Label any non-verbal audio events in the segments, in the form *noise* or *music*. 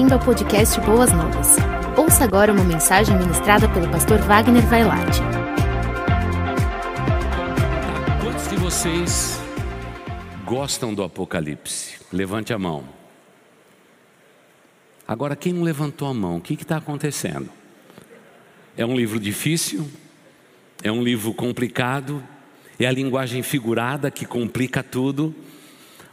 bem-vindo ao podcast Boas Novas. Ouça agora uma mensagem ministrada pelo pastor Wagner Vailate. Quantos de vocês gostam do Apocalipse? Levante a mão. Agora, quem não levantou a mão, o que está acontecendo? É um livro difícil? É um livro complicado? É a linguagem figurada que complica tudo?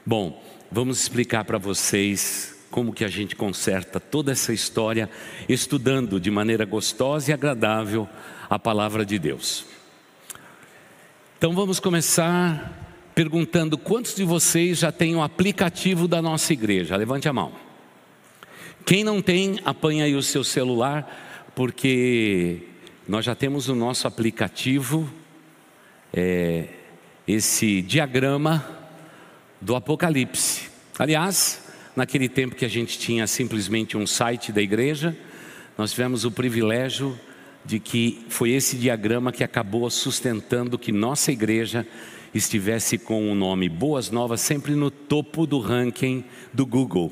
Bom, vamos explicar para vocês como que a gente conserta toda essa história estudando de maneira gostosa e agradável a palavra de Deus. Então vamos começar perguntando quantos de vocês já têm o aplicativo da nossa igreja? Levante a mão. Quem não tem, apanha aí o seu celular, porque nós já temos o nosso aplicativo, é, esse diagrama do Apocalipse. Aliás, naquele tempo que a gente tinha simplesmente um site da igreja, nós tivemos o privilégio de que foi esse diagrama que acabou sustentando que nossa igreja estivesse com o nome Boas Novas sempre no topo do ranking do Google,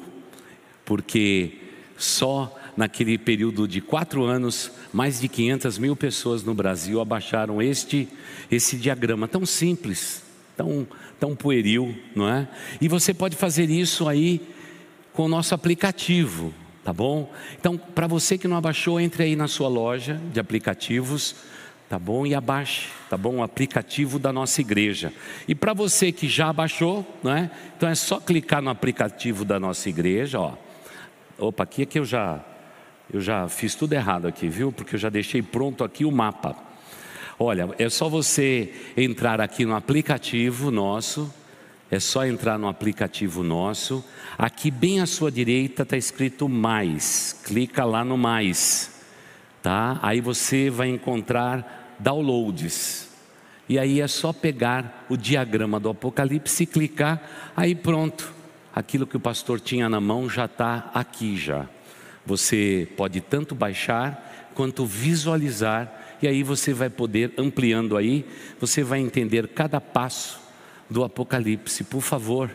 porque só naquele período de quatro anos, mais de 500 mil pessoas no Brasil abaixaram este, esse diagrama tão simples, tão, tão pueril, não é? E você pode fazer isso aí com o nosso aplicativo, tá bom? Então, para você que não abaixou, entre aí na sua loja de aplicativos, tá bom? E abaixe, tá bom? O aplicativo da nossa igreja. E para você que já abaixou, não é? Então é só clicar no aplicativo da nossa igreja, ó. Opa, aqui é que eu já eu já fiz tudo errado aqui, viu? Porque eu já deixei pronto aqui o mapa. Olha, é só você entrar aqui no aplicativo nosso, é só entrar no aplicativo nosso. Aqui bem à sua direita está escrito mais. Clica lá no mais, tá? Aí você vai encontrar downloads. E aí é só pegar o diagrama do Apocalipse e clicar, aí pronto. Aquilo que o pastor tinha na mão já está aqui já. Você pode tanto baixar quanto visualizar e aí você vai poder ampliando aí, você vai entender cada passo do Apocalipse, por favor,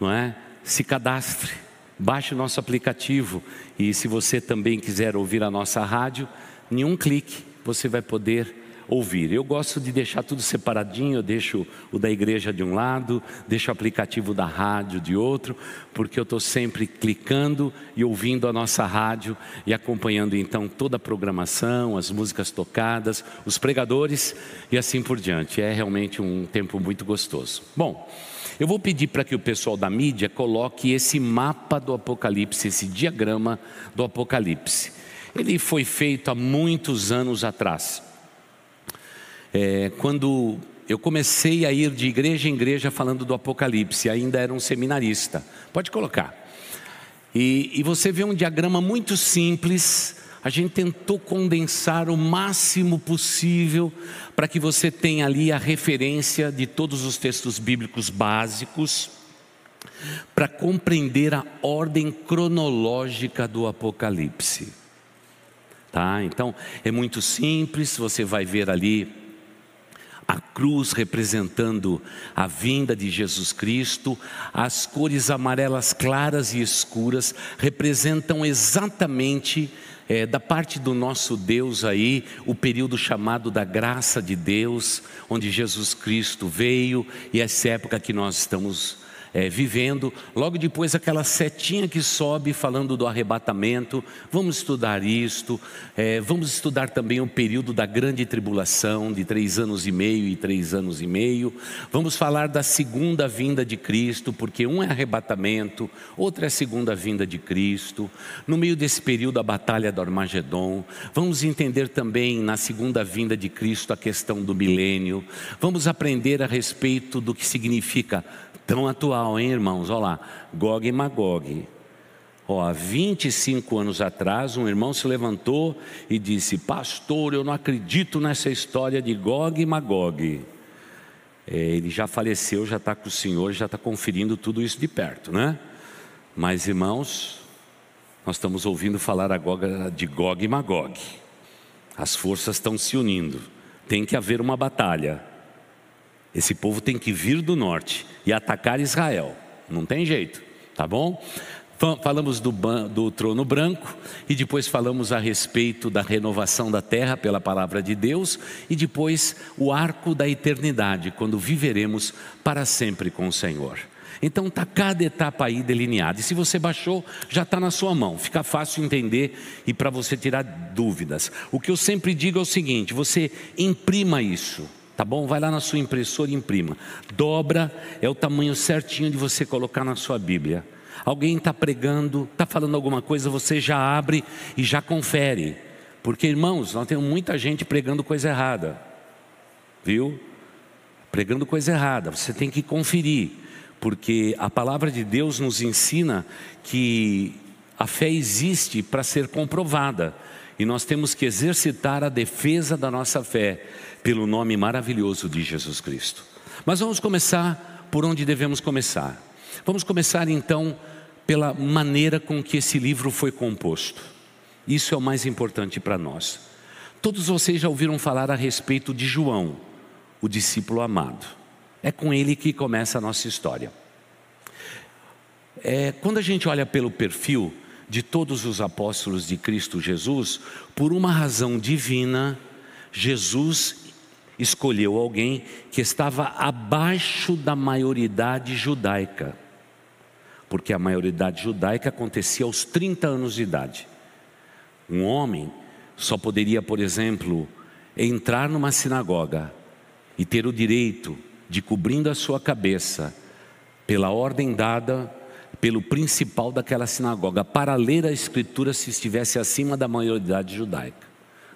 não é? Se cadastre, baixe o nosso aplicativo e se você também quiser ouvir a nossa rádio, em um clique você vai poder ouvir. Eu gosto de deixar tudo separadinho, eu deixo o da igreja de um lado, deixo o aplicativo da rádio de outro, porque eu estou sempre clicando e ouvindo a nossa rádio e acompanhando então toda a programação, as músicas tocadas, os pregadores e assim por diante. É realmente um tempo muito gostoso. Bom, eu vou pedir para que o pessoal da mídia coloque esse mapa do Apocalipse, esse diagrama do Apocalipse. Ele foi feito há muitos anos atrás. É, quando eu comecei a ir de igreja em igreja falando do Apocalipse, ainda era um seminarista. Pode colocar. E, e você vê um diagrama muito simples. A gente tentou condensar o máximo possível para que você tenha ali a referência de todos os textos bíblicos básicos, para compreender a ordem cronológica do Apocalipse. Tá? Então, é muito simples, você vai ver ali a cruz representando a vinda de Jesus Cristo, as cores amarelas claras e escuras representam exatamente é, da parte do nosso Deus aí, o período chamado da graça de Deus, onde Jesus Cristo veio e essa época que nós estamos é, vivendo. Logo depois, aquela setinha que sobe falando do arrebatamento. Vamos estudar isto. É, vamos estudar também o período da grande tribulação, de três anos e meio e três anos e meio. Vamos falar da segunda vinda de Cristo, porque um é arrebatamento, outro é a segunda vinda de Cristo. No meio desse período, a batalha do Armagedon. Vamos entender também na segunda vinda de Cristo a questão do milênio. Vamos aprender a respeito do que significa Tão atual, hein, irmãos? Olha lá, Gog e Magog. Ó, há 25 anos atrás, um irmão se levantou e disse: Pastor, eu não acredito nessa história de Gog e Magog. É, ele já faleceu, já está com o Senhor, já está conferindo tudo isso de perto, né? Mas, irmãos, nós estamos ouvindo falar agora de Gog e Magog. As forças estão se unindo, tem que haver uma batalha. Esse povo tem que vir do norte e atacar Israel. Não tem jeito, tá bom? Falamos do, do, trono branco e depois falamos a respeito da renovação da terra pela palavra de Deus e depois o arco da eternidade, quando viveremos para sempre com o Senhor. Então está cada etapa aí delineada. E se você baixou, já está na sua mão. Fica fácil entender e para você tirar dúvidas. O que eu sempre digo é o seguinte: você imprima isso. Tá bom? Vai lá na sua impressora e imprima. Dobra é o tamanho certinho de você colocar na sua Bíblia. Alguém está pregando, está falando alguma coisa, você já abre e já confere. Porque, irmãos, nós temos muita gente pregando coisa errada. Viu? Pregando coisa errada. Você tem que conferir. Porque a palavra de Deus nos ensina que a fé existe para ser comprovada. E nós temos que exercitar a defesa da nossa fé pelo nome maravilhoso de Jesus Cristo. Mas vamos começar por onde devemos começar. Vamos começar então pela maneira com que esse livro foi composto. Isso é o mais importante para nós. Todos vocês já ouviram falar a respeito de João, o discípulo amado. É com ele que começa a nossa história. É, quando a gente olha pelo perfil de todos os apóstolos de Cristo Jesus, por uma razão divina, Jesus escolheu alguém que estava abaixo da maioridade judaica porque a maioridade judaica acontecia aos 30 anos de idade. Um homem só poderia, por exemplo, entrar numa sinagoga e ter o direito de, cobrindo a sua cabeça, pela ordem dada pelo principal daquela sinagoga, para ler a escritura se estivesse acima da maioridade judaica.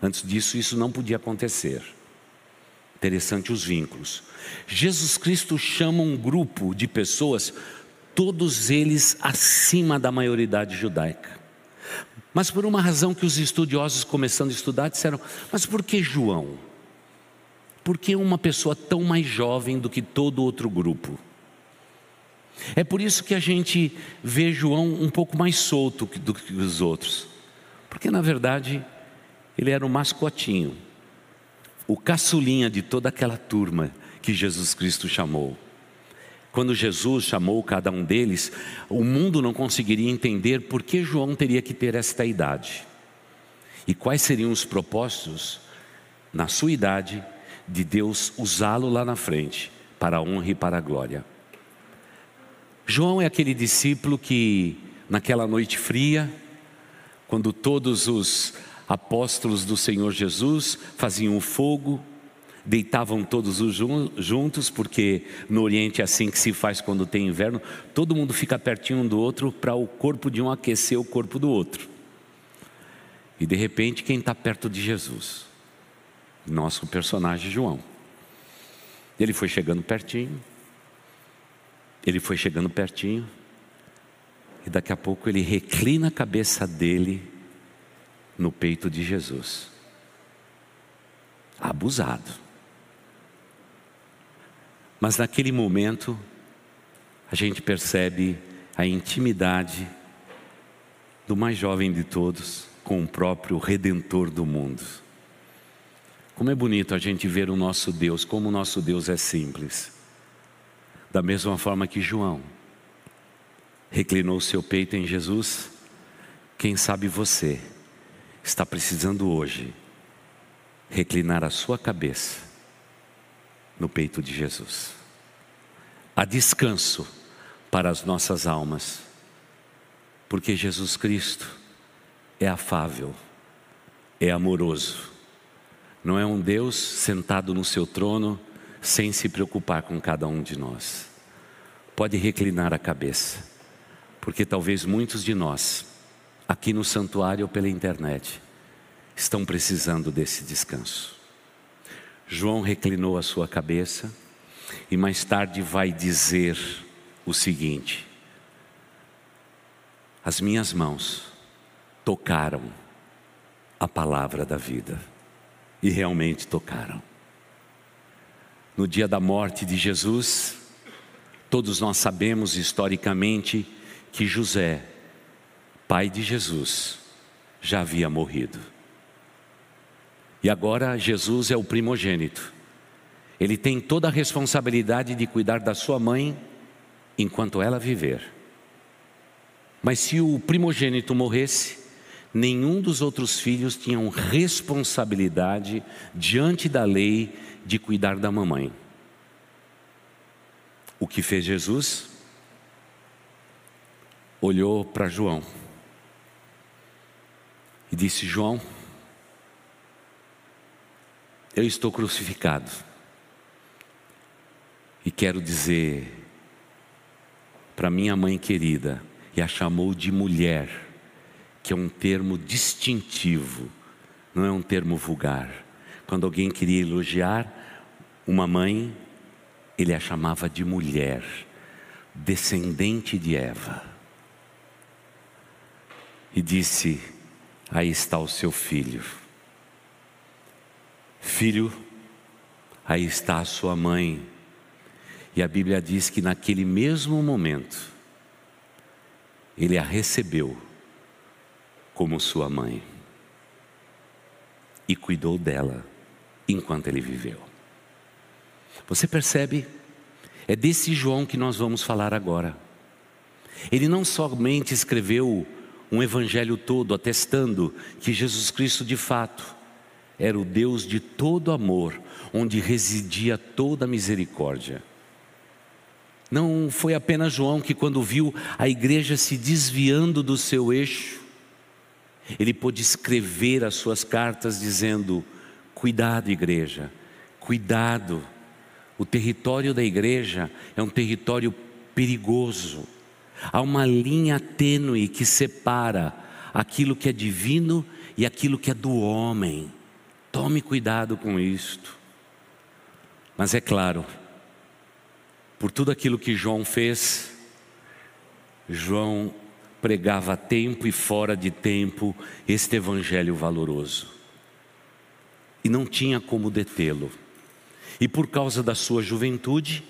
Antes disso, isso não podia acontecer. Interessante os vínculos. Jesus Cristo chama um grupo de pessoas todos eles acima da maioridade judaica. Mas por uma razão que os estudiosos, começando a estudar, disseram: mas por que João? Por que uma pessoa tão mais jovem do que todo outro grupo? É por isso que a gente vê João um pouco mais solto do que os outros, porque na verdade ele era o mascotinho, o caçulinha de toda aquela turma que Jesus Cristo chamou. Quando Jesus chamou cada um deles, o mundo não conseguiria entender por que João teria que ter esta idade. E quais seriam os propósitos, na sua idade, de Deus usá-lo lá na frente, para a honra e para a glória. João é aquele discípulo que, naquela noite fria, quando todos os apóstolos do Senhor Jesus faziam o fogo, deitavam todos os juntos, porque no Oriente é assim que se faz quando tem inverno, todo mundo fica pertinho um do outro para o corpo de um aquecer o corpo do outro. E de repente, quem está perto de Jesus? Nosso personagem João. Ele foi chegando pertinho, ele foi chegando pertinho, e daqui a pouco ele reclina a cabeça dele no peito de Jesus. Abusado. Mas naquele momento, a gente percebe a intimidade do mais jovem de todos com o próprio Redentor do mundo. Como é bonito a gente ver o nosso Deus, como o nosso Deus é simples. Da mesma forma que João reclinou seu peito em Jesus, quem sabe você está precisando hoje reclinar a sua cabeça no peito de Jesus. Há descanso para as nossas almas, porque Jesus Cristo é afável, é amoroso, não é um Deus sentado no seu trono sem se preocupar com cada um de nós. Pode reclinar a cabeça, porque talvez muitos de nós, aqui no santuário ou pela internet, estão precisando desse descanso. João reclinou a sua cabeça e mais tarde vai dizer o seguinte: As minhas mãos tocaram a palavra da vida, e realmente tocaram. No dia da morte de Jesus, todos nós sabemos historicamente que José, pai de Jesus, já havia morrido. E agora Jesus é o primogênito. Ele tem toda a responsabilidade de cuidar da sua mãe enquanto ela viver. Mas se o primogênito morresse, nenhum dos outros filhos tinham responsabilidade diante da lei de cuidar da mamãe. O que fez Jesus? Olhou para João e disse: João, eu estou crucificado e quero dizer para minha mãe querida, e a chamou de mulher, que é um termo distintivo, não é um termo vulgar. Quando alguém queria elogiar uma mãe, ele a chamava de mulher, descendente de Eva. E disse: Aí está o seu filho. Filho, aí está a sua mãe e a Bíblia diz que naquele mesmo momento, ele a recebeu como sua mãe e cuidou dela enquanto ele viveu. Você percebe? É desse João que nós vamos falar agora. Ele não somente escreveu um evangelho todo atestando que Jesus Cristo de fato era o Deus de todo amor, onde residia toda misericórdia. Não foi apenas João que, quando viu a igreja se desviando do seu eixo, ele pôde escrever as suas cartas dizendo: Cuidado, igreja, cuidado. O território da igreja é um território perigoso. Há uma linha tênue que separa aquilo que é divino e aquilo que é do homem. Tome cuidado com isto. Mas é claro, por tudo aquilo que João fez, João pregava a tempo e fora de tempo este evangelho valoroso. E não tinha como detê-lo. E por causa da sua juventude,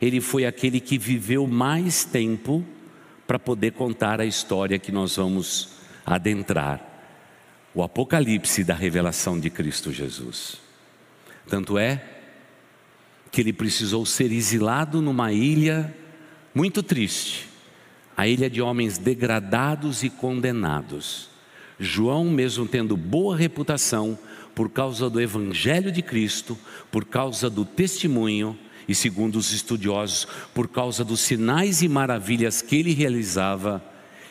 ele foi aquele que viveu mais tempo para poder contar a história que nós vamos adentrar o apocalipse da revelação de Cristo Jesus. Tanto é que ele precisou ser exilado numa ilha muito triste, a ilha de homens degradados e condenados. João, mesmo tendo boa reputação por causa do evangelho de Cristo, por causa do testemunho e, segundo os estudiosos, por causa dos sinais e maravilhas que ele realizava,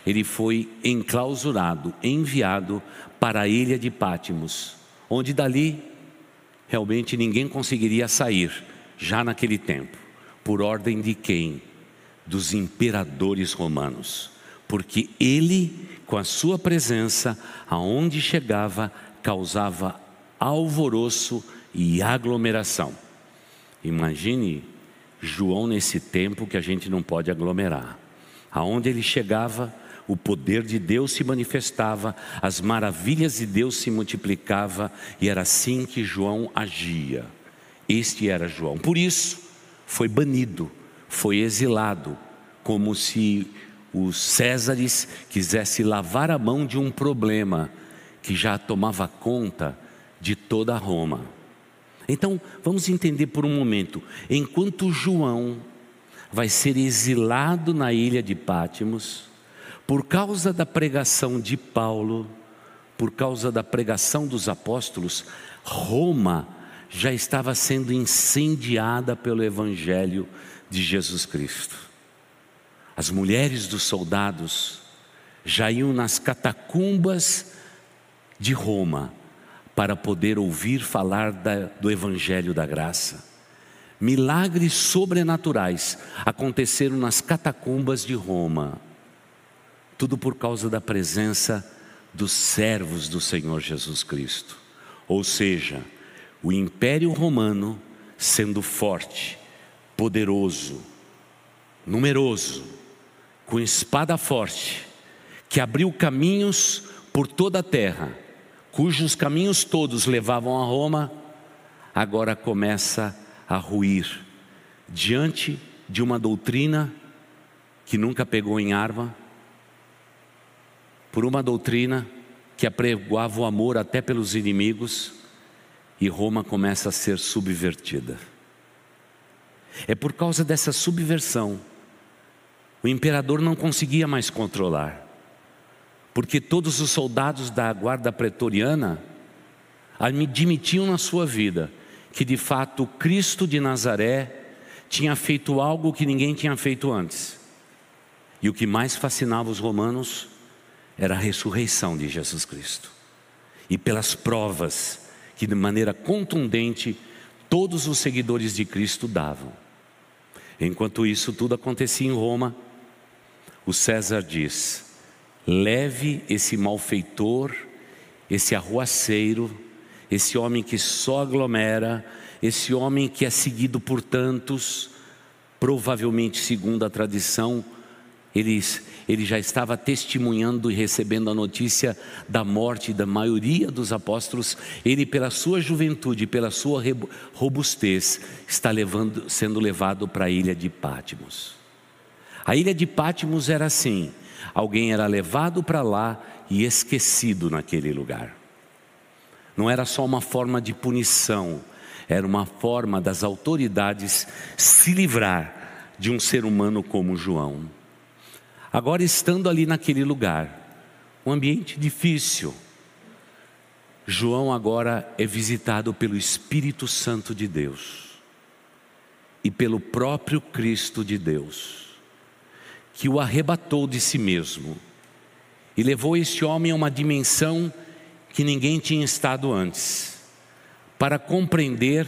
ele foi enclausurado, enviado para a ilha de Pátimos, onde dali realmente ninguém conseguiria sair já naquele tempo, por ordem de quem? Dos imperadores romanos, porque ele, com a sua presença, aonde chegava, causava alvoroço e aglomeração. Imagine João nesse tempo que a gente não pode aglomerar. Aonde ele chegava, o poder de Deus se manifestava, as maravilhas de Deus se multiplicava e era assim que João agia. Este era João. Por isso, foi banido, foi exilado, como se os Césares quisessem lavar a mão de um problema que já tomava conta de toda Roma. Então, vamos entender por um momento: enquanto João vai ser exilado na ilha de Pátimos, por causa da pregação de Paulo, por causa da pregação dos apóstolos, Roma já estava sendo incendiada pelo Evangelho de Jesus Cristo. As mulheres dos soldados já iam nas catacumbas de Roma para poder ouvir falar da, do Evangelho da Graça. Milagres sobrenaturais aconteceram nas catacumbas de Roma, tudo por causa da presença dos servos do Senhor Jesus Cristo. Ou seja, o Império Romano sendo forte, poderoso, numeroso, com espada forte, que abriu caminhos por toda a terra, cujos caminhos todos levavam a Roma, agora começa a ruir diante de uma doutrina que nunca pegou em arma, por uma doutrina que apregoava o amor até pelos inimigos, e Roma começa a ser subvertida. É por causa dessa subversão o imperador não conseguia mais controlar, porque todos os soldados da guarda pretoriana admitiam na sua vida que de fato Cristo de Nazaré tinha feito algo que ninguém tinha feito antes. E o que mais fascinava os romanos era a ressurreição de Jesus Cristo. E pelas provas que de maneira contundente todos os seguidores de Cristo davam. Enquanto isso tudo acontecia em Roma, o César diz: leve esse malfeitor, esse arruaceiro, esse homem que só aglomera, esse homem que é seguido por tantos, provavelmente segundo a tradição, ele, ele já estava testemunhando e recebendo a notícia da morte da maioria dos apóstolos. Ele, pela sua juventude, pela sua robustez, está levando, sendo levado para a ilha de Pátimos. A ilha de Pátimos era assim: alguém era levado para lá e esquecido naquele lugar. Não era só uma forma de punição, era uma forma das autoridades se livrar de um ser humano como João. Agora, estando ali naquele lugar, um ambiente difícil, João agora é visitado pelo Espírito Santo de Deus e pelo próprio Cristo de Deus, que o arrebatou de si mesmo e levou esse homem a uma dimensão que ninguém tinha estado antes, para compreender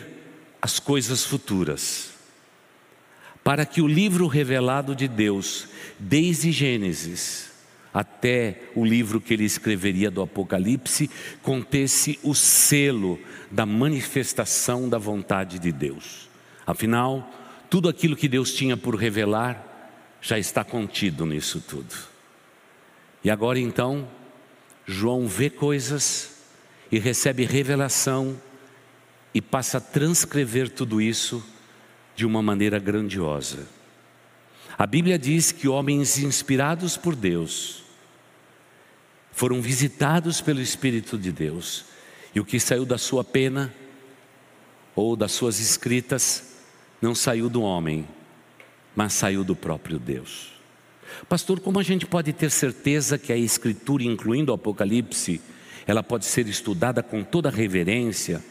as coisas futuras para que o livro revelado de Deus, desde Gênesis até o livro que ele escreveria do Apocalipse, contesse o selo da manifestação da vontade de Deus. Afinal, tudo aquilo que Deus tinha por revelar já está contido nisso tudo. E agora então, João vê coisas e recebe revelação e passa a transcrever tudo isso de uma maneira grandiosa. A Bíblia diz que homens inspirados por Deus foram visitados pelo Espírito de Deus, e o que saiu da sua pena ou das suas escritas não saiu do homem, mas saiu do próprio Deus. Pastor, como a gente pode ter certeza que a Escritura, incluindo o Apocalipse, ela pode ser estudada com toda reverência?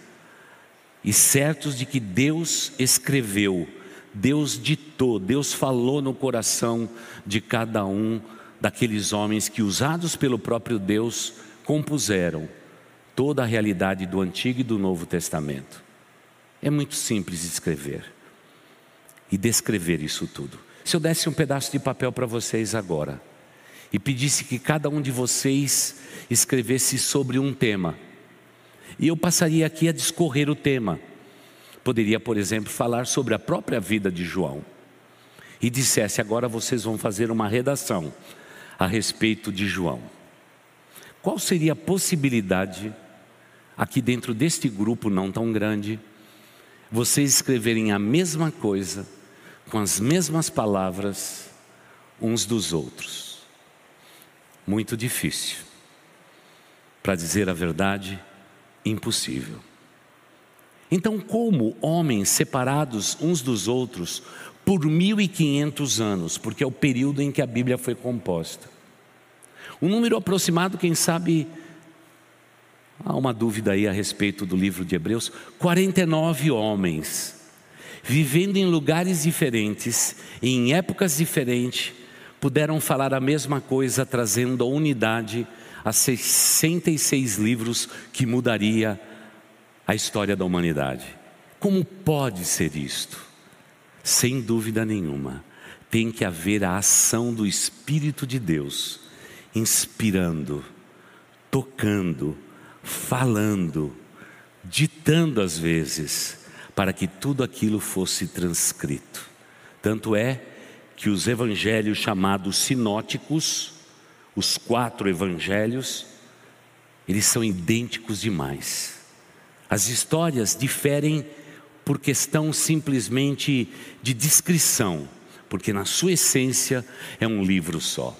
e certos de que Deus escreveu, Deus ditou, Deus falou no coração de cada um daqueles homens que, usados pelo próprio Deus, compuseram toda a realidade do Antigo e do Novo Testamento. É muito simples escrever e descrever isso tudo. Se eu desse um pedaço de papel para vocês agora e pedisse que cada um de vocês escrevesse sobre um tema, e eu passaria aqui a discorrer o tema. Poderia, por exemplo, falar sobre a própria vida de João. E dissesse: agora vocês vão fazer uma redação a respeito de João. Qual seria a possibilidade, aqui dentro deste grupo não tão grande, vocês escreverem a mesma coisa, com as mesmas palavras, uns dos outros? Muito difícil. Para dizer a verdade, impossível. Então, como homens separados uns dos outros por 1500 anos, porque é o período em que a Bíblia foi composta. Um número aproximado, quem sabe, há uma dúvida aí a respeito do livro de Hebreus: 49 homens, vivendo em lugares diferentes, em épocas diferentes, puderam falar a mesma coisa, trazendo a unidade a 66 livros que mudaria a história da humanidade. Como pode ser isto? Sem dúvida nenhuma, tem que haver a ação do Espírito de Deus, inspirando, tocando, falando, ditando às vezes, para que tudo aquilo fosse transcrito. Tanto é que os evangelhos chamados sinóticos, os quatro evangelhos, eles são idênticos demais. As histórias diferem por questão simplesmente de descrição, porque na sua essência é um livro só.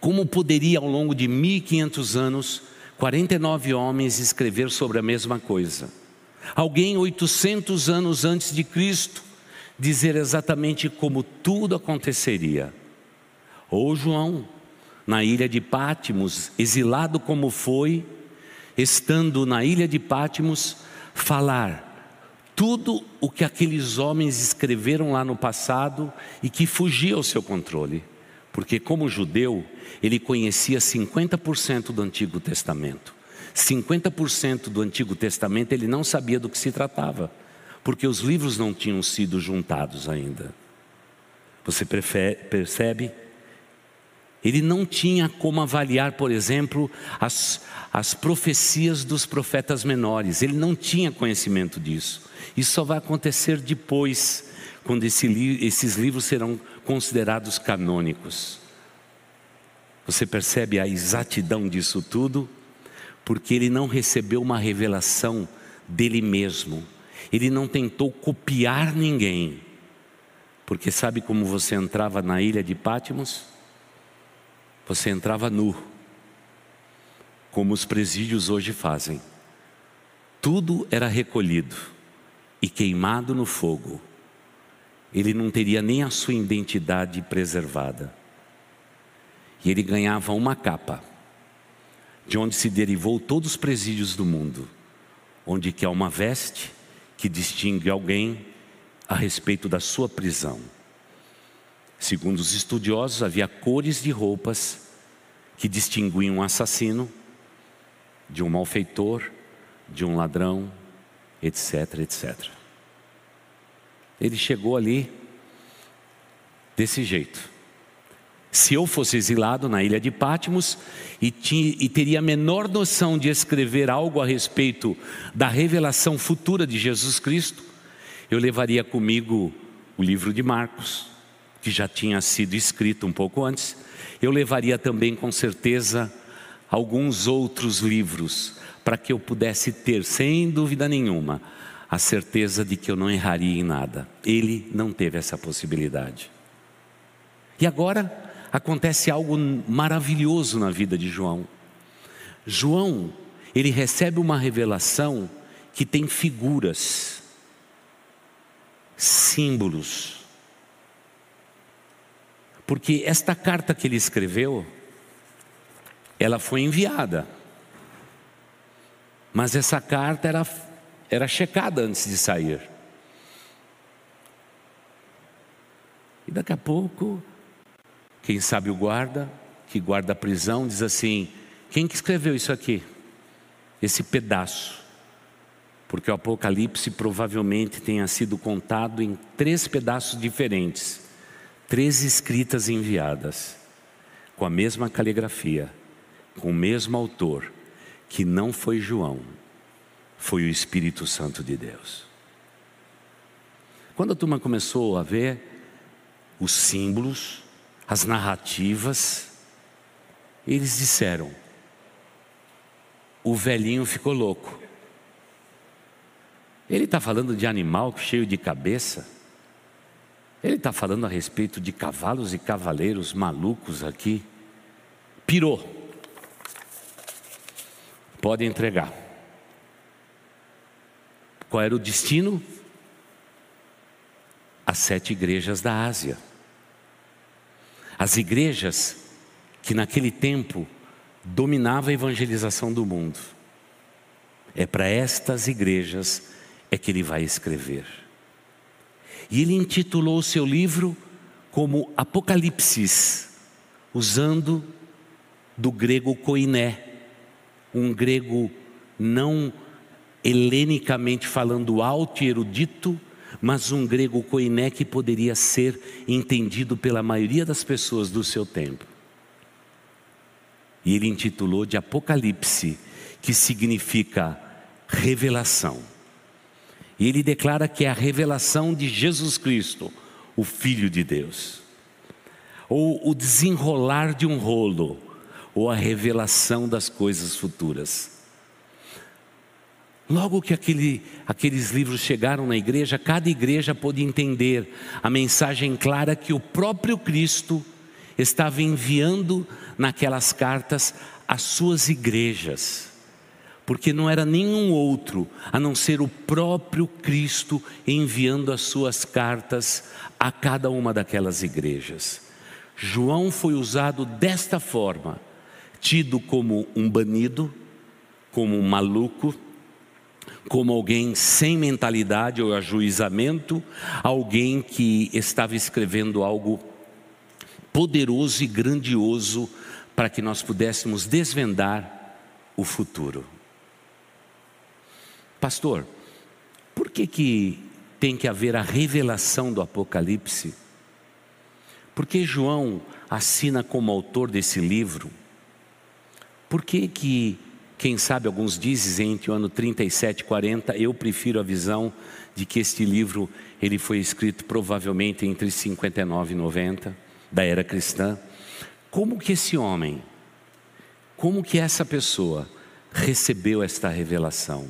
Como poderia ao longo de 1500 anos 49 homens escrever sobre a mesma coisa? Alguém 800 anos antes de Cristo dizer exatamente como tudo aconteceria. Ou João, na ilha de Pátimos, exilado como foi, estando na ilha de Pátimos, falar tudo o que aqueles homens escreveram lá no passado e que fugia ao seu controle. Porque, como judeu, ele conhecia 50% do Antigo Testamento. 50% do Antigo Testamento ele não sabia do que se tratava, porque os livros não tinham sido juntados ainda. Você percebe? Ele não tinha como avaliar, por exemplo, as, as profecias dos profetas menores, ele não tinha conhecimento disso. Isso só vai acontecer depois, quando esse, esses livros serão considerados canônicos. Você percebe a exatidão disso tudo? Porque ele não recebeu uma revelação dele mesmo, ele não tentou copiar ninguém. Porque sabe como você entrava na ilha de Pátimos? Você entrava nu, como os presídios hoje fazem. Tudo era recolhido e queimado no fogo. Ele não teria nem a sua identidade preservada. E ele ganhava uma capa, de onde se derivou todos os presídios do mundo, onde que há uma veste que distingue alguém a respeito da sua prisão. Segundo os estudiosos, havia cores de roupas que distinguiam um assassino de um malfeitor, de um ladrão, etc, etc. Ele chegou ali desse jeito. Se eu fosse exilado na ilha de Patmos e, tinha, e teria a menor noção de escrever algo a respeito da revelação futura de Jesus Cristo, eu levaria comigo o livro de Marcos, que já tinha sido escrito um pouco antes. Eu levaria também, com certeza, alguns outros livros, para que eu pudesse ter, sem dúvida nenhuma, a certeza de que eu não erraria em nada. Ele não teve essa possibilidade. E agora acontece algo maravilhoso na vida de João. João, ele recebe uma revelação que tem figuras, símbolos, porque esta carta que ele escreveu, ela foi enviada. Mas essa carta era, era checada antes de sair. E daqui a pouco, quem sabe o guarda, que guarda a prisão, diz assim: quem que escreveu isso aqui? Esse pedaço. Porque o Apocalipse provavelmente tenha sido contado em três pedaços diferentes três escritas enviadas, com a mesma caligrafia, com o mesmo autor, que não foi João, foi o Espírito Santo de Deus. Quando a turma começou a ver os símbolos, as narrativas, eles disseram: o velhinho ficou louco. Ele está falando de animal cheio de cabeça. Ele está falando a respeito de cavalos e cavaleiros malucos aqui. Pirou. Pode entregar. Qual era o destino? As sete igrejas da Ásia. As igrejas que naquele tempo dominava a evangelização do mundo. É para estas igrejas é que ele vai escrever. E ele intitulou o seu livro como Apocalipse, usando do grego koiné, um grego não helenicamente falando alto e erudito, mas um grego koiné que poderia ser entendido pela maioria das pessoas do seu tempo. E ele intitulou de Apocalipse, que significa revelação. E ele declara que é a revelação de Jesus Cristo, o Filho de Deus. Ou o desenrolar de um rolo, ou a revelação das coisas futuras. Logo que aquele, aqueles livros chegaram na igreja, cada igreja pôde entender a mensagem clara que o próprio Cristo estava enviando naquelas cartas às suas igrejas porque não era nenhum outro a não ser o próprio Cristo enviando as suas cartas a cada uma daquelas igrejas. João foi usado desta forma, tido como um banido, como um maluco, como alguém sem mentalidade ou ajuizamento, alguém que estava escrevendo algo poderoso e grandioso para que nós pudéssemos desvendar o futuro. Pastor, por que, que tem que haver a revelação do Apocalipse? Por que João assina como autor desse livro? Por que que, quem sabe alguns dizem entre o ano 37 e 40, eu prefiro a visão de que este livro ele foi escrito provavelmente entre 59 e 90 da era cristã. Como que esse homem, como que essa pessoa recebeu esta revelação?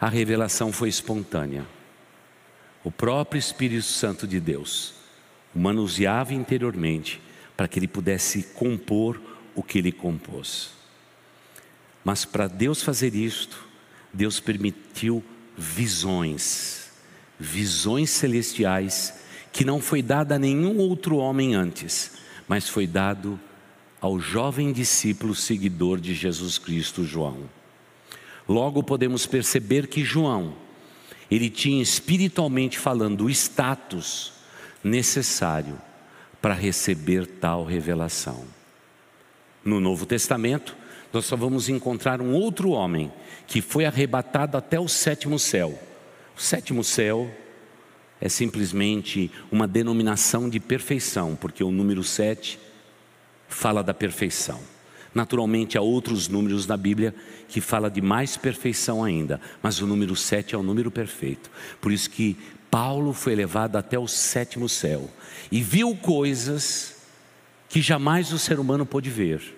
a revelação foi espontânea. O próprio Espírito Santo de Deus o manuseava interiormente para que ele pudesse compor o que ele compôs. Mas para Deus fazer isto, Deus permitiu visões, visões celestiais que não foi dada a nenhum outro homem antes, mas foi dado ao jovem discípulo seguidor de Jesus Cristo, João. Logo podemos perceber que João, ele tinha espiritualmente falando o status necessário para receber tal revelação. No Novo Testamento, nós só vamos encontrar um outro homem que foi arrebatado até o sétimo céu. O sétimo céu é simplesmente uma denominação de perfeição, porque o número sete fala da perfeição. Naturalmente, há outros números na Bíblia que fala de mais perfeição ainda, mas o número sete é o número perfeito. Por isso que Paulo foi levado até o sétimo céu e viu coisas que jamais o ser humano pôde ver.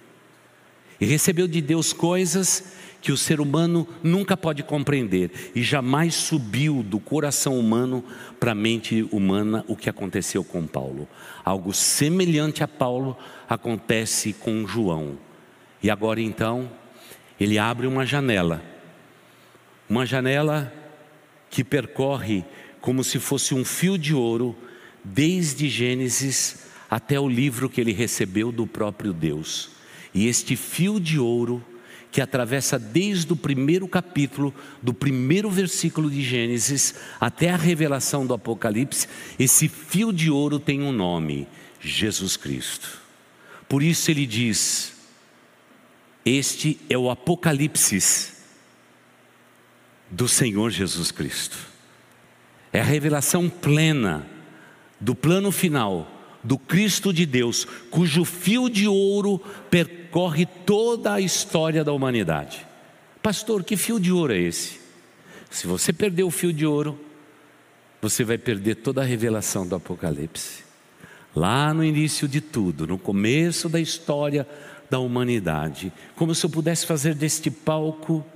E recebeu de Deus coisas que o ser humano nunca pode compreender e jamais subiu do coração humano para a mente humana o que aconteceu com Paulo. Algo semelhante a Paulo acontece com João. E agora então, ele abre uma janela, uma janela que percorre como se fosse um fio de ouro, desde Gênesis até o livro que ele recebeu do próprio Deus. E este fio de ouro, que atravessa desde o primeiro capítulo, do primeiro versículo de Gênesis até a revelação do Apocalipse, esse fio de ouro tem um nome: Jesus Cristo. Por isso ele diz: este é o Apocalipse do Senhor Jesus Cristo. É a revelação plena do plano final do Cristo de Deus, cujo fio de ouro percorre toda a história da humanidade. Pastor, que fio de ouro é esse? Se você perder o fio de ouro, você vai perder toda a revelação do Apocalipse. Lá no início de tudo, no começo da história da humanidade, como se eu pudesse fazer deste palco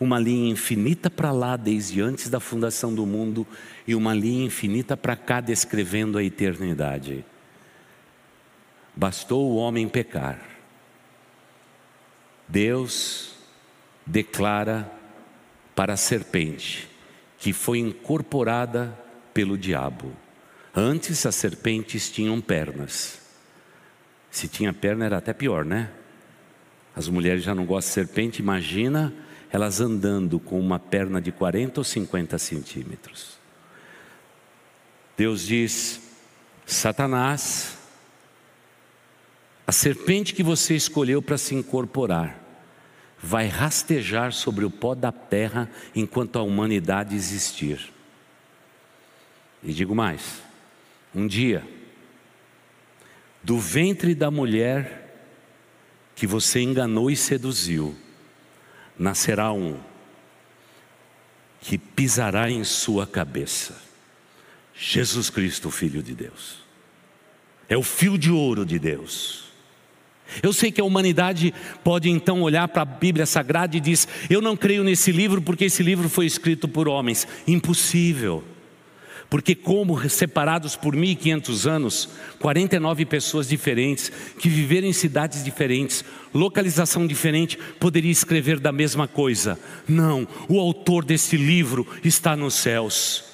uma linha infinita para lá, desde antes da fundação do mundo, e uma linha infinita para cá, descrevendo a eternidade. Bastou o homem pecar. Deus declara para a serpente, que foi incorporada pelo diabo. Antes as serpentes tinham pernas. Se tinha perna era até pior, né? As mulheres já não gostam de serpente, imagina elas andando com uma perna de 40 ou 50 centímetros. Deus diz: Satanás, a serpente que você escolheu para se incorporar, vai rastejar sobre o pó da terra enquanto a humanidade existir. E digo mais: um dia, do ventre da mulher que você enganou e seduziu, nascerá um que pisará em sua cabeça. Jesus Cristo, Filho de Deus. É o fio de ouro de Deus. Eu sei que a humanidade pode então olhar para a Bíblia Sagrada e diz: Eu não creio nesse livro porque esse livro foi escrito por homens. Impossível. Porque, como separados por 1.500 anos, 49 pessoas diferentes, que viveram em cidades diferentes, localização diferente, poderia escrever da mesma coisa. Não, o autor desse livro está nos céus.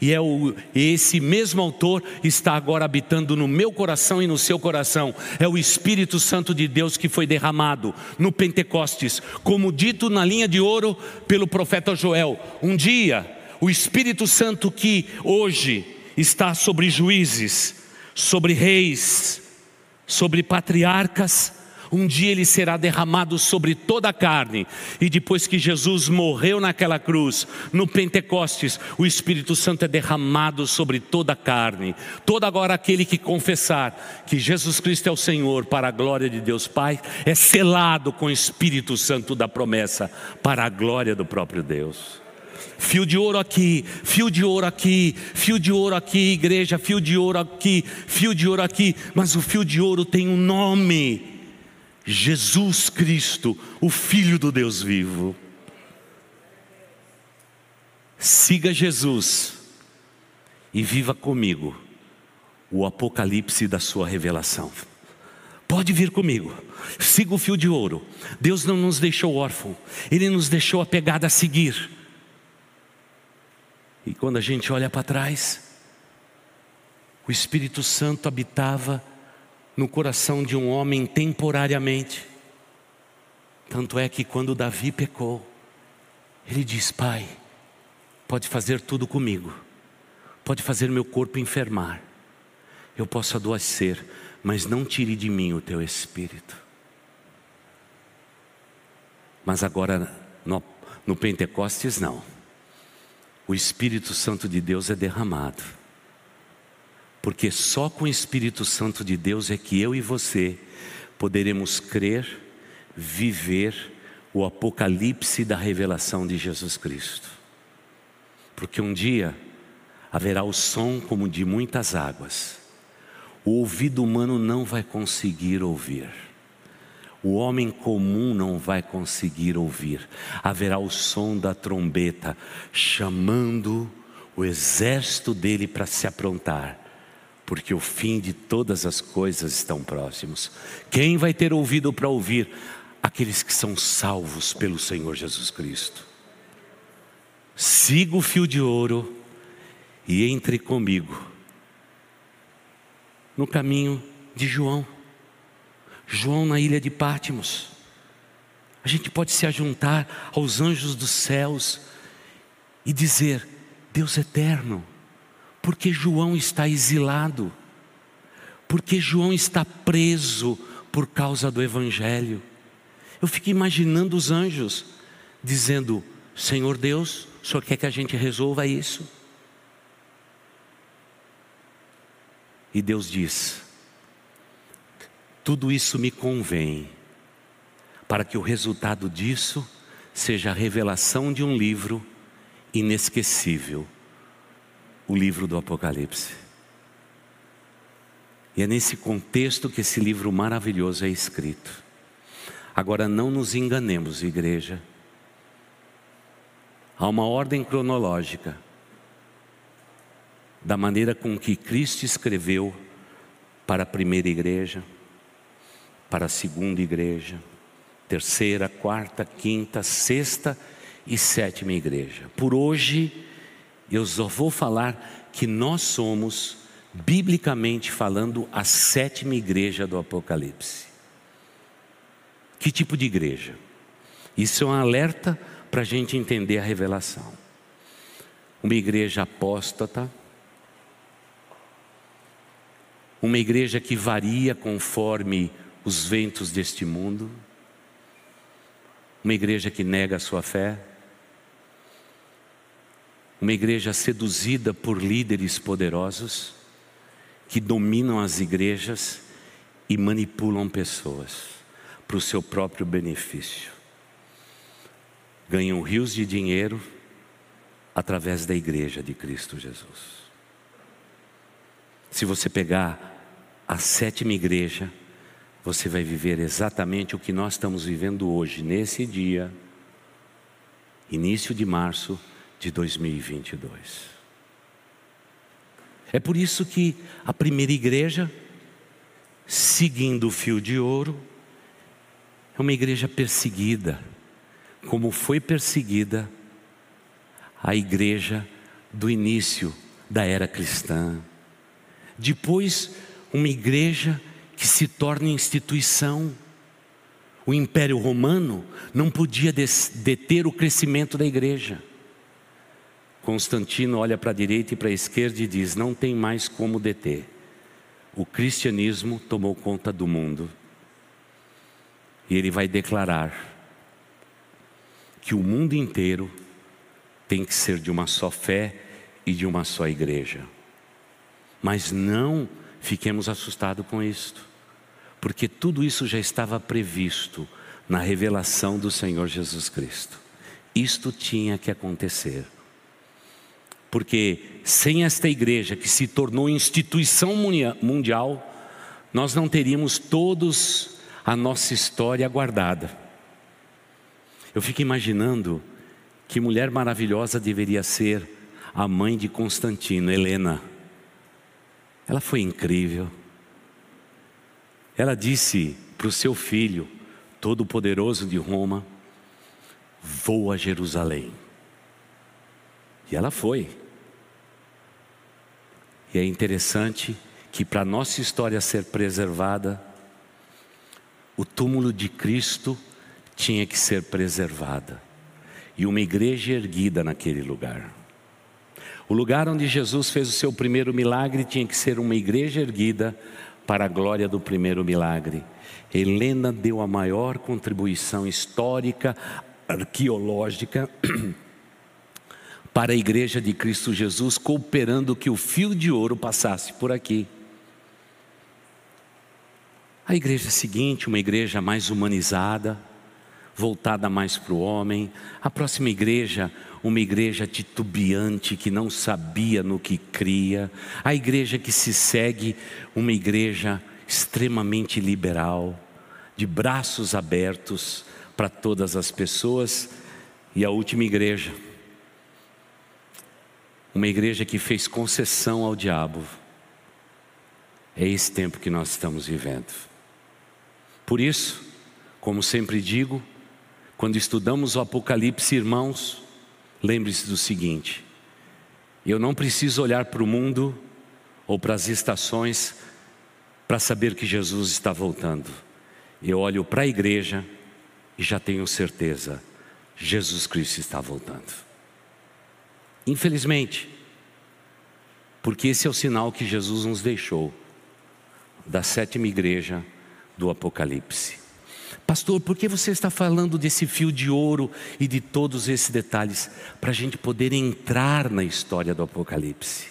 E é o, esse mesmo autor está agora habitando no meu coração e no seu coração. É o Espírito Santo de Deus que foi derramado no Pentecostes, como dito na linha de ouro pelo profeta Joel. Um dia o Espírito Santo que hoje está sobre juízes, sobre reis, sobre patriarcas, um dia ele será derramado sobre toda a carne. E depois que Jesus morreu naquela cruz, no Pentecostes, o Espírito Santo é derramado sobre toda a carne. Todo agora aquele que confessar que Jesus Cristo é o Senhor, para a glória de Deus Pai, é selado com o Espírito Santo da promessa, para a glória do próprio Deus. Fio de ouro aqui, fio de ouro aqui, fio de ouro aqui, igreja, fio de ouro aqui, fio de ouro aqui, mas o fio de ouro tem um nome: Jesus Cristo, o Filho do Deus vivo. Siga Jesus e viva comigo o apocalipse da sua revelação. Pode vir comigo, siga o fio de ouro. Deus não nos deixou órfão, Ele nos deixou a pegada a seguir. E quando a gente olha para trás, o Espírito Santo habitava no coração de um homem temporariamente. Tanto é que quando Davi pecou, ele diz: Pai, pode fazer tudo comigo, pode fazer meu corpo enfermar, eu posso adoecer, mas não tire de mim o teu espírito. Mas agora no, no Pentecostes, não o Espírito Santo de Deus é derramado. Porque só com o Espírito Santo de Deus é que eu e você poderemos crer, viver o apocalipse da revelação de Jesus Cristo. Porque um dia haverá o som como de muitas águas, o ouvido humano não vai conseguir ouvir o homem comum não vai conseguir ouvir. Haverá o som da trombeta chamando o exército dele para se aprontar, porque o fim de todas as coisas estão próximos. Quem vai ter ouvido para ouvir? Aqueles que são salvos pelo Senhor Jesus Cristo. Siga o fio de ouro e entre comigo no caminho de João. João na ilha de Pátimos. A gente pode se ajuntar aos anjos dos céus e dizer: Deus eterno, porque João está exilado, porque João está preso por causa do Evangelho. Eu fico imaginando os anjos dizendo: Senhor Deus, Senhor quer que a gente resolva isso? E Deus diz: tudo isso me convém, para que o resultado disso seja a revelação de um livro inesquecível o livro do Apocalipse. E é nesse contexto que esse livro maravilhoso é escrito. Agora, não nos enganemos, igreja. Há uma ordem cronológica da maneira com que Cristo escreveu para a primeira igreja para a segunda igreja, terceira, quarta, quinta, sexta e sétima igreja. Por hoje, eu só vou falar que nós somos, biblicamente falando, a sétima igreja do Apocalipse. Que tipo de igreja? Isso é um alerta para a gente entender a revelação. Uma igreja apóstata, uma igreja que varia conforme os ventos deste mundo, uma igreja que nega a sua fé, uma igreja seduzida por líderes poderosos que dominam as igrejas e manipulam pessoas para o seu próprio benefício. Ganham rios de dinheiro através da igreja de Cristo Jesus. Se você pegar a sétima igreja, você vai viver exatamente o que nós estamos vivendo hoje, nesse dia, início de março de 2022. É por isso que a primeira igreja, seguindo o fio de ouro, é uma igreja perseguida, como foi perseguida a igreja do início da era cristã. Depois, uma igreja que se torna instituição. O Império Romano não podia deter o crescimento da igreja. Constantino olha para a direita e para a esquerda e diz: não tem mais como deter. O cristianismo tomou conta do mundo. E ele vai declarar que o mundo inteiro tem que ser de uma só fé e de uma só igreja. Mas não fiquemos assustados com isto, porque tudo isso já estava previsto na revelação do Senhor Jesus Cristo. Isto tinha que acontecer. Porque sem esta igreja que se tornou instituição mundial, nós não teríamos todos a nossa história guardada. Eu fico imaginando que mulher maravilhosa deveria ser a mãe de Constantino, Helena. Ela foi incrível. Ela disse para o seu filho, todo-poderoso de Roma, vou a Jerusalém. E ela foi. E é interessante que para nossa história ser preservada, o túmulo de Cristo tinha que ser preservada e uma igreja erguida naquele lugar. O lugar onde Jesus fez o seu primeiro milagre tinha que ser uma igreja erguida para a glória do primeiro milagre. Helena deu a maior contribuição histórica, arqueológica *clears throat* para a igreja de Cristo Jesus, cooperando que o fio de ouro passasse por aqui. A igreja seguinte, uma igreja mais humanizada, voltada mais para o homem. A próxima igreja, uma igreja titubeante que não sabia no que cria. A igreja que se segue, uma igreja extremamente liberal, de braços abertos para todas as pessoas. E a última igreja, uma igreja que fez concessão ao diabo. É esse tempo que nós estamos vivendo. Por isso, como sempre digo, quando estudamos o Apocalipse, irmãos, lembre-se do seguinte: eu não preciso olhar para o mundo ou para as estações para saber que Jesus está voltando. Eu olho para a igreja e já tenho certeza, Jesus Cristo está voltando. Infelizmente, porque esse é o sinal que Jesus nos deixou da sétima igreja do Apocalipse. Pastor, por que você está falando desse fio de ouro e de todos esses detalhes? Para a gente poder entrar na história do Apocalipse.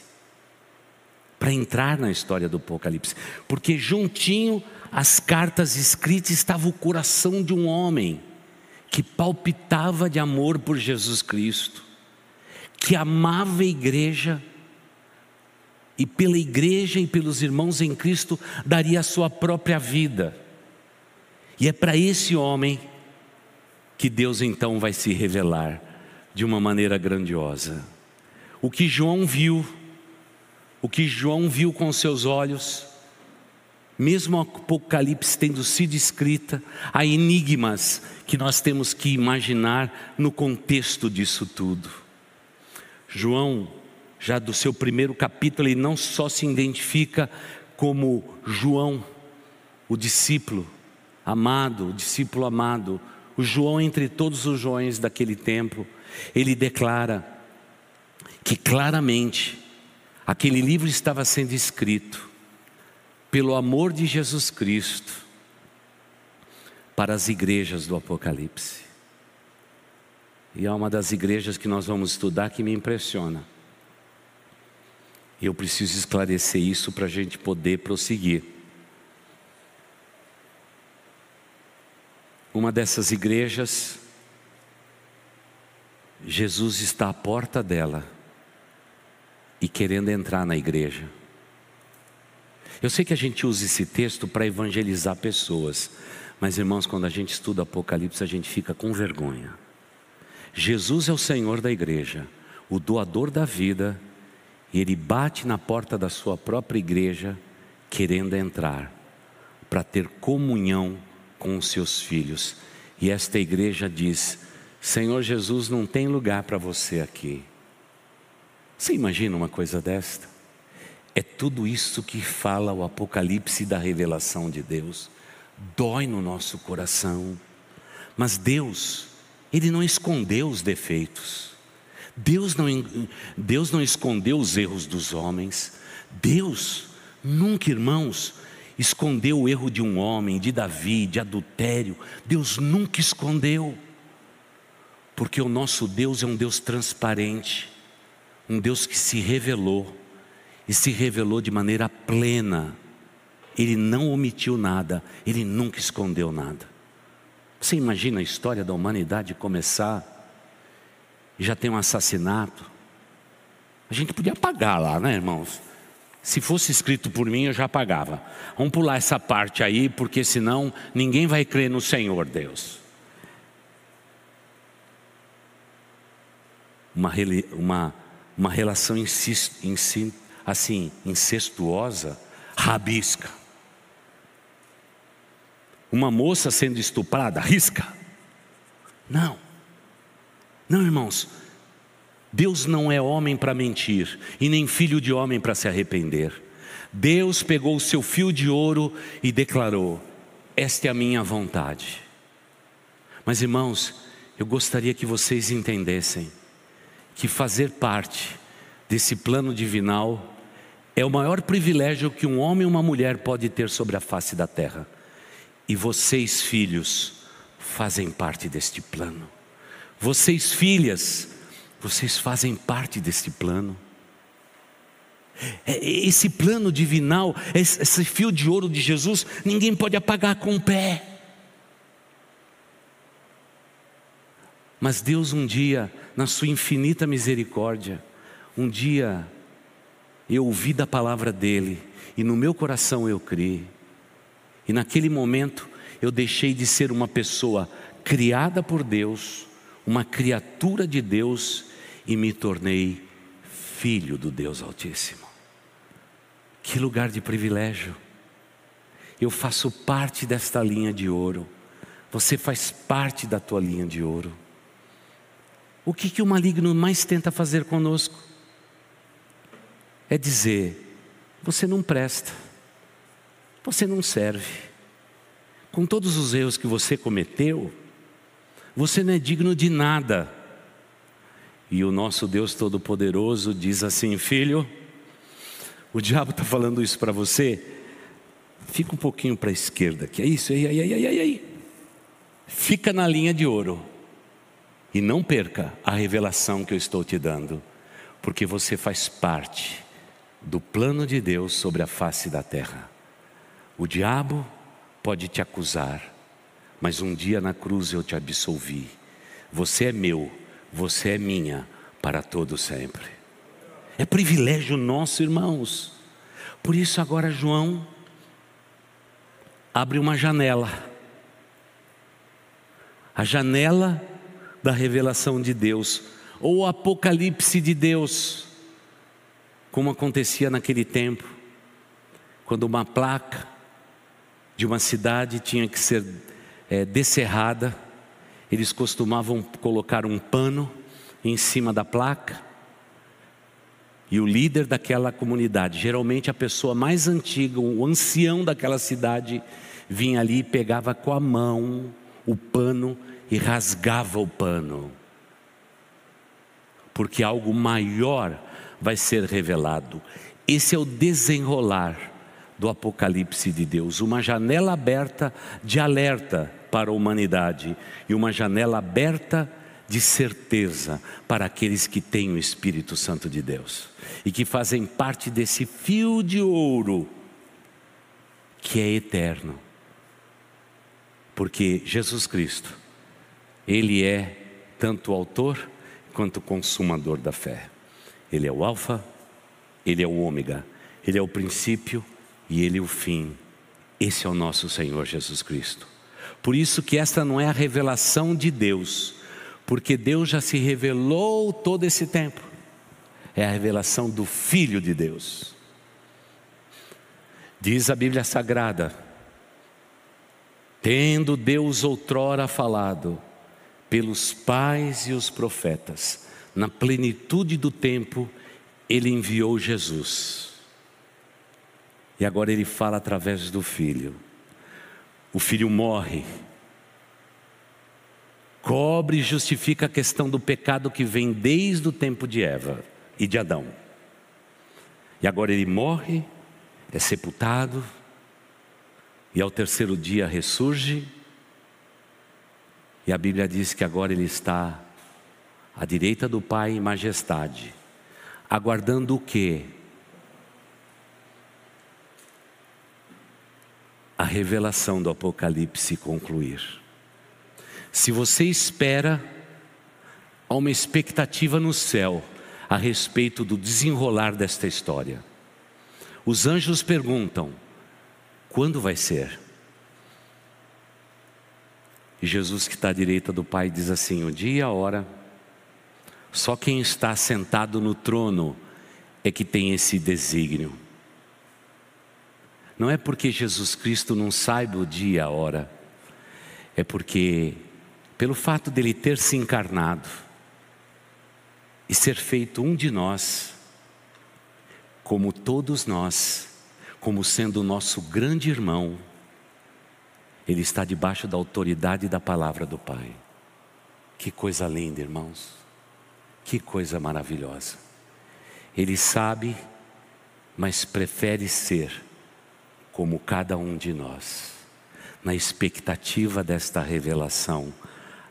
Para entrar na história do Apocalipse. Porque juntinho às cartas escritas estava o coração de um homem que palpitava de amor por Jesus Cristo, que amava a igreja e pela igreja e pelos irmãos em Cristo daria a sua própria vida. E é para esse homem que Deus então vai se revelar de uma maneira grandiosa. O que João viu, o que João viu com seus olhos, mesmo o Apocalipse tendo sido escrita, há enigmas que nós temos que imaginar no contexto disso tudo. João, já do seu primeiro capítulo, ele não só se identifica como João, o discípulo, amado, o discípulo amado, o João entre todos os Joões daquele tempo, ele declara que claramente aquele livro estava sendo escrito pelo amor de Jesus Cristo para as igrejas do Apocalipse. E é uma das igrejas que nós vamos estudar que me impressiona. Eu preciso esclarecer isso para a gente poder prosseguir. uma dessas igrejas, Jesus está à porta dela e querendo entrar na igreja. Eu sei que a gente usa esse texto para evangelizar pessoas, mas irmãos, quando a gente estuda Apocalipse, a gente fica com vergonha. Jesus é o Senhor da igreja, o doador da vida E ele bate na porta da sua própria igreja, querendo entrar, para ter comunhão com os seus filhos. E esta igreja diz: Senhor Jesus, não tem lugar para você aqui. Você imagina uma coisa desta? É tudo isso que fala o Apocalipse da revelação de Deus. Dói no nosso coração. Mas Deus, Ele não escondeu os defeitos. Deus não, Deus não escondeu os erros dos homens. Deus nunca, irmãos, escondeu o erro de um homem, de Davi, de adultério. Deus nunca escondeu. Porque o nosso Deus é um Deus transparente, um Deus que se revelou e se revelou de maneira plena. Ele não omitiu nada, ele nunca escondeu nada. Você imagina a história da humanidade começar e já tem um assassinato? A gente podia apagar lá, né, irmãos? Se fosse escrito por mim, eu já apagava. Vamos pular essa parte aí, porque senão ninguém vai crer no Senhor Deus. Uma, uma, uma relação assim, incestuosa, rabisca. Uma moça sendo estuprada, risca. Não. Não, irmãos. Deus não é homem para mentir e nem filho de homem para se arrepender. Deus pegou o seu fio de ouro e declarou: Esta é a minha vontade. Mas, irmãos, eu gostaria que vocês entendessem que fazer parte desse plano divinal é o maior privilégio que um homem e uma mulher pode ter sobre a face da terra. E vocês, filhos, fazem parte deste plano. Vocês, filhas, vocês fazem parte deste plano. É, esse plano divinal, esse fio de ouro de Jesus, ninguém pode apagar com o pé. Mas Deus, um dia, na Sua infinita misericórdia, um dia eu ouvi da palavra dele e no meu coração eu criei. E naquele momento eu deixei de ser uma pessoa criada por Deus, uma criatura de Deus e me tornei filho do Deus Altíssimo. Que lugar de privilégio. Eu faço parte desta linha de ouro. Você faz parte da tua linha de ouro. O que, que o maligno mais tenta fazer conosco? é dizer: você não presta, você não serve. Com todos os erros que você cometeu, você não é digno de nada. E o nosso Deus Todo-Poderoso diz assim: filho, o diabo está falando isso para você, fica um pouquinho para a esquerda, que é isso, aí, aí, aí, aí, aí. Fica na linha de ouro e não perca a revelação que eu estou te dando, porque você faz parte do plano de Deus sobre a face da terra. O diabo pode te acusar, mas um dia na cruz eu te absolvi. Você é meu, você é minha para todo sempre. É privilégio nosso, irmãos. Por isso agora João abre uma janela. A janela da revelação de Deus, ou o apocalipse de Deus como acontecia naquele tempo, quando uma placa de uma cidade tinha que ser é, descerrada, eles costumavam colocar um pano em cima da placa, e o líder daquela comunidade, geralmente a pessoa mais antiga, o ancião daquela cidade, vinha ali e pegava com a mão o pano e rasgava o pano, porque algo maior vai ser revelado. Esse é o desenrolar do Apocalipse de Deus, uma janela aberta de alerta para a humanidade e uma janela aberta de certeza para aqueles que têm o Espírito Santo de Deus e que fazem parte desse fio de ouro que é eterno. Porque Jesus Cristo, Ele é tanto o autor quanto o consumador da fé. Ele é o Alfa, Ele é o Ômega, Ele é o princípio e Ele o fim. Esse é o nosso Senhor Jesus Cristo. Por isso que esta não é a revelação de Deus, porque Deus já se revelou todo esse tempo. é a revelação do Filho de Deus. Diz a Bíblia Sagrada: tendo Deus outrora falado pelos pais e os profetas, na plenitude do tempo, Ele enviou Jesus. E agora Ele fala através do Filho. O Filho morre, cobre e justifica a questão do pecado que vem desde o tempo de Eva e de Adão. E agora Ele morre é sepultado e ao terceiro dia ressurge. E a Bíblia diz que agora ele está à direita do Pai em majestade, aguardando o quê? A revelação do Apocalipse concluir. Se você espera, há uma expectativa no céu a respeito do desenrolar desta história. Os anjos perguntam: quando vai ser? E Jesus, que está à direita do Pai, diz assim: o dia e a hora, só quem está sentado no trono é que tem esse desígnio. Não é porque Jesus Cristo não saiba o dia e a hora, é porque, pelo fato dele ter se encarnado e ser feito um de nós, como todos nós, como sendo o nosso grande irmão, ele está debaixo da autoridade da palavra do Pai. Que coisa linda, irmãos. Que coisa maravilhosa. Ele sabe, mas prefere ser como cada um de nós, na expectativa desta revelação,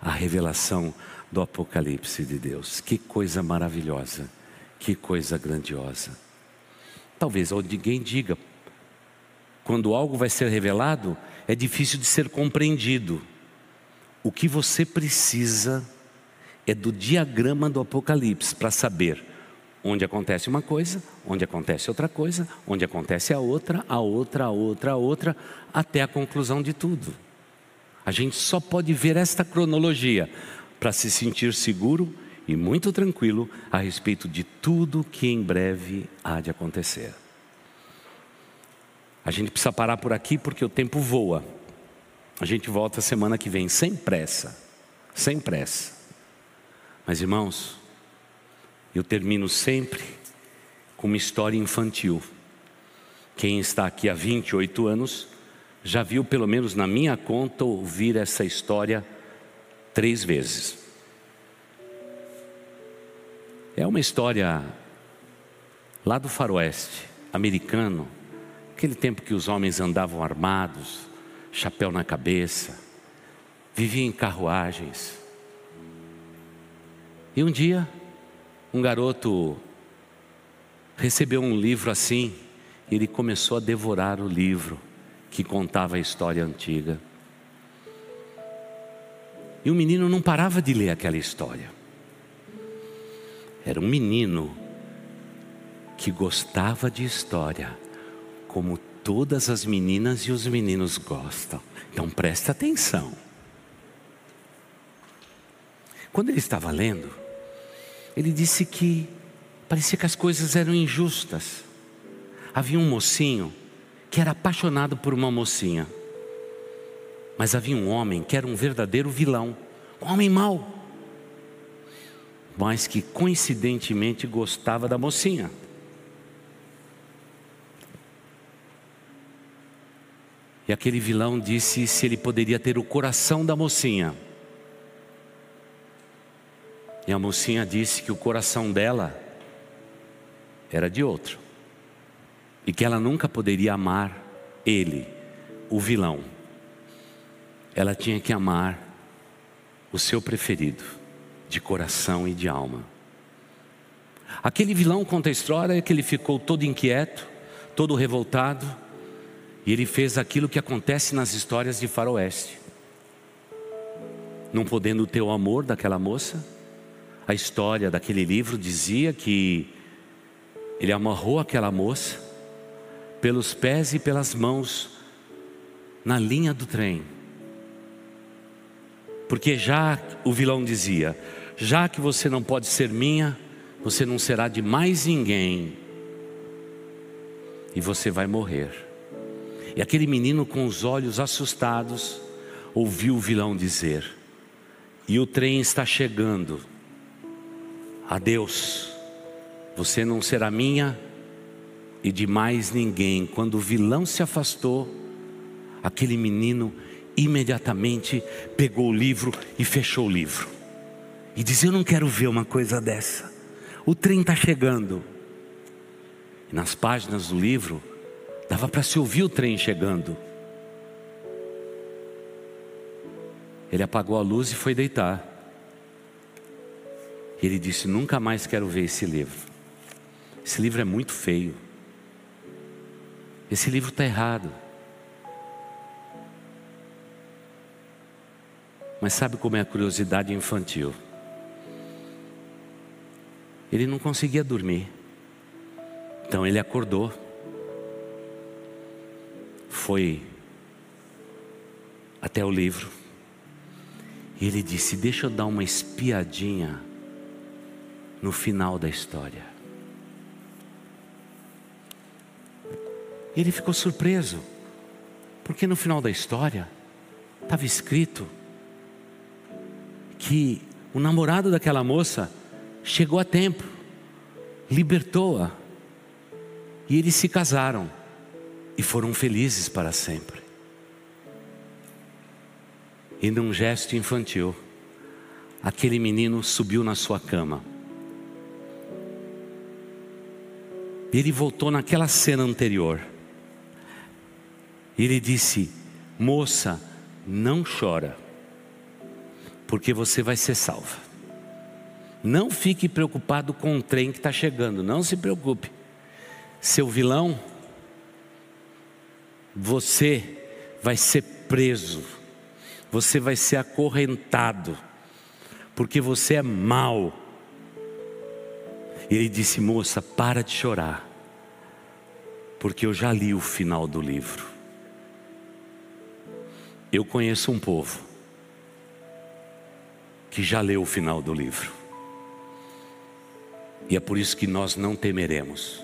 a revelação do Apocalipse de Deus. Que coisa maravilhosa, que coisa grandiosa. Talvez ninguém diga, quando algo vai ser revelado, é difícil de ser compreendido. O que você precisa é do diagrama do Apocalipse para saber onde acontece uma coisa, onde acontece outra coisa, onde acontece a outra, a outra, a outra, a outra, até a conclusão de tudo. A gente só pode ver esta cronologia para se sentir seguro e muito tranquilo a respeito de tudo que em breve há de acontecer. A gente precisa parar por aqui porque o tempo voa. A gente volta semana que vem sem pressa, sem pressa. Mas irmãos, eu termino sempre com uma história infantil. Quem está aqui há 28 anos já viu, pelo menos na minha conta, ouvir essa história três vezes. É uma história lá do faroeste americano, aquele tempo que os homens andavam armados, chapéu na cabeça, viviam em carruagens. E um dia, um garoto recebeu um livro assim, e ele começou a devorar o livro que contava a história antiga. E o menino não parava de ler aquela história. Era um menino que gostava de história, como todas as meninas e os meninos gostam. Então preste atenção. Quando ele estava lendo, ele disse que parecia que as coisas eram injustas. Havia um mocinho que era apaixonado por uma mocinha. Mas havia um homem que era um verdadeiro vilão, um homem mau, mas que coincidentemente gostava da mocinha. E aquele vilão disse se ele poderia ter o coração da mocinha. E a mocinha disse que o coração dela era de outro. E que ela nunca poderia amar ele, o vilão ela tinha que amar o seu preferido, de coração e de alma. Aquele vilão conta a história que ele ficou todo inquieto, todo revoltado, e ele fez aquilo que acontece nas histórias de faroeste. Não podendo ter o amor daquela moça, a história daquele livro dizia que ele amarrou aquela moça pelos pés e pelas mãos na linha do trem porque já o vilão dizia: já que você não pode ser minha, você não será de mais ninguém e você vai morrer. E aquele menino com os olhos assustados ouviu o vilão dizer: E o trem está chegando. Adeus. Você não será minha e de mais ninguém. Quando o vilão se afastou, aquele menino imediatamente pegou o livro e fechou o livro. E disse: Eu não quero ver uma coisa dessa. O trem está chegando. E nas páginas do livro, dava para se ouvir o trem chegando. Ele apagou a luz e foi deitar. Ele disse: Nunca mais quero ver esse livro. Esse livro é muito feio. Esse livro está errado. Mas sabe como é a curiosidade infantil? Ele não conseguia dormir. Então ele acordou. Foi até o livro. E ele disse: Deixa eu dar uma espiadinha no final da história. Ele ficou surpreso, porque no final da história estava escrito que o namorado daquela moça chegou a tempo, libertou-a, e eles se casaram e foram felizes para sempre. E num gesto infantil, aquele menino subiu na sua cama. Ele voltou naquela cena anterior. Ele disse: Moça, não chora porque você vai ser salva. Não fique preocupado com o trem que está chegando, não se preocupe. Seu vilão, você vai ser preso, você vai ser acorrentado, porque você é mau. Ele disse: Moça, para de chorar, porque eu já li o final do livro. Eu conheço um povo que já leu o final do livro. E é por isso que nós não temeremos,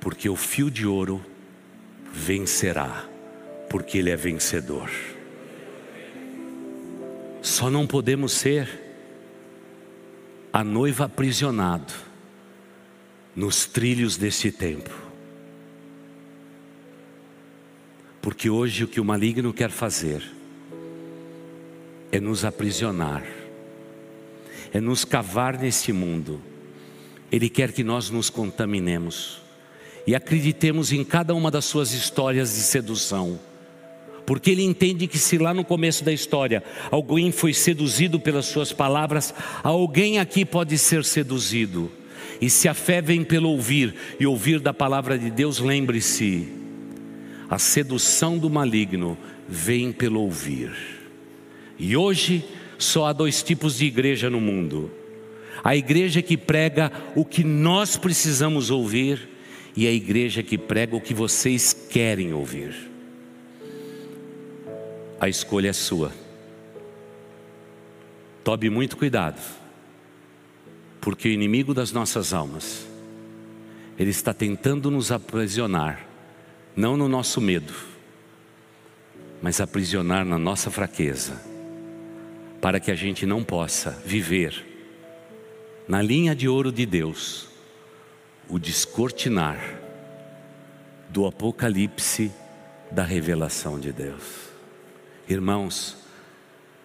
porque o fio de ouro vencerá, porque ele é vencedor. Só não podemos ser a noiva aprisionado nos trilhos desse tempo. Porque hoje o que o maligno quer fazer é nos aprisionar, é nos cavar nesse mundo. Ele quer que nós nos contaminemos e acreditemos em cada uma das suas histórias de sedução. Porque ele entende que se lá no começo da história alguém foi seduzido pelas suas palavras, alguém aqui pode ser seduzido. E se a fé vem pelo ouvir e ouvir da palavra de Deus, lembre-se, a sedução do maligno vem pelo ouvir. E hoje só há dois tipos de igreja no mundo: a igreja que prega o que nós precisamos ouvir, e a igreja que prega o que vocês querem ouvir. A escolha é sua. Tome muito cuidado, porque o inimigo das nossas almas, ele está tentando nos aprisionar, não no nosso medo, mas aprisionar na nossa fraqueza para que a gente não possa viver na linha de ouro de Deus o descortinar do apocalipse da revelação de Deus. Irmãos,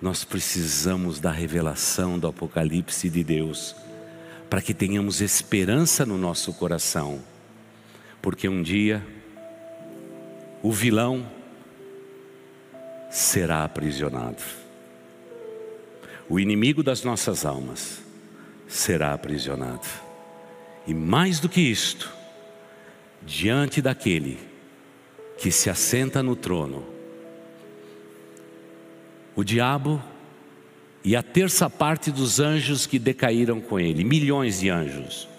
nós precisamos da revelação do apocalipse de Deus para que tenhamos esperança no nosso coração, porque um dia o vilão será aprisionado o inimigo das nossas almas será aprisionado. E mais do que isto, diante daquele que se assenta no trono, o diabo e a terça parte dos anjos que decaíram com ele, milhões de anjos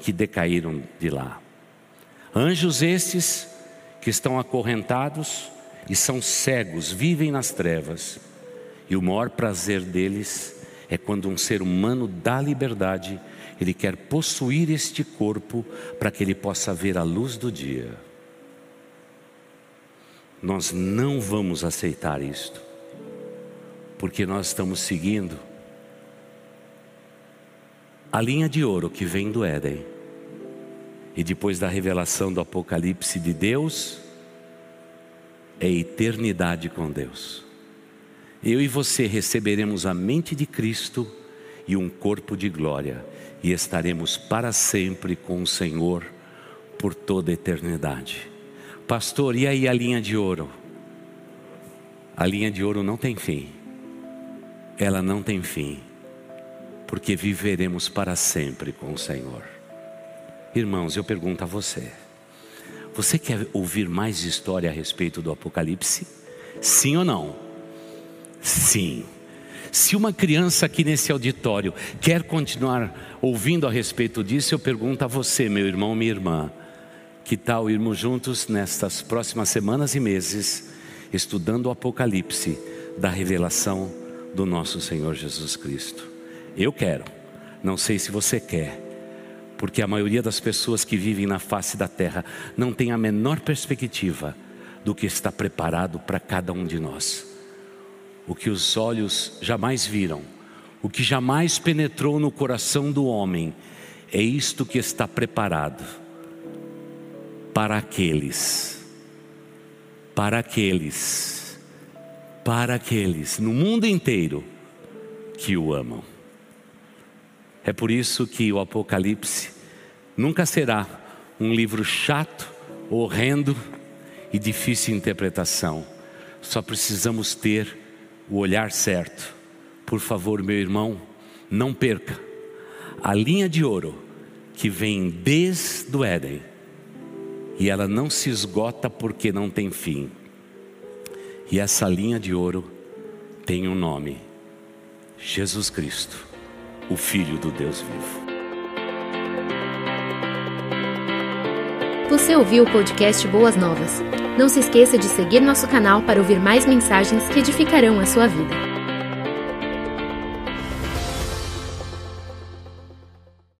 que decaíram de lá. Anjos estes que estão acorrentados e são cegos, vivem nas trevas e o maior prazer deles é quando um ser humano dá liberdade Ele quer possuir este corpo para que ele possa ver a luz do dia. Nós não vamos aceitar isto, porque nós estamos seguindo a linha de ouro que vem do Éden. E depois da revelação do Apocalipse de Deus, é eternidade com Deus. Eu e você receberemos a mente de Cristo e um corpo de glória, e estaremos para sempre com o Senhor por toda a eternidade. Pastor, e aí a linha de ouro? A linha de ouro não tem fim. Ela não tem fim, porque viveremos para sempre com o Senhor. Irmãos, eu pergunto a você: você quer ouvir mais história a respeito do Apocalipse? Sim ou não? Sim. Se uma criança aqui nesse auditório quer continuar ouvindo a respeito disso, eu pergunto a você, meu irmão, minha irmã, que tal irmos juntos nestas próximas semanas e meses, estudando o Apocalipse da revelação do nosso Senhor Jesus Cristo? Eu quero, não sei se você quer, porque a maioria das pessoas que vivem na face da terra não tem a menor perspectiva do que está preparado para cada um de nós. O que os olhos jamais viram, o que jamais penetrou no coração do homem, é isto que está preparado para aqueles, para aqueles, para aqueles no mundo inteiro que o amam. É por isso que o Apocalipse nunca será um livro chato, horrendo e difícil de interpretação. Só precisamos ter o olhar certo. Por favor, meu irmão, não perca a linha de ouro que vem desde o Éden e ela não se esgota porque não tem fim. E essa linha de ouro tem um nome: Jesus Cristo o Filho do Deus vivo. Você ouviu o podcast Boas Novas? Não se esqueça de seguir nosso canal para ouvir mais mensagens que edificarão a sua vida.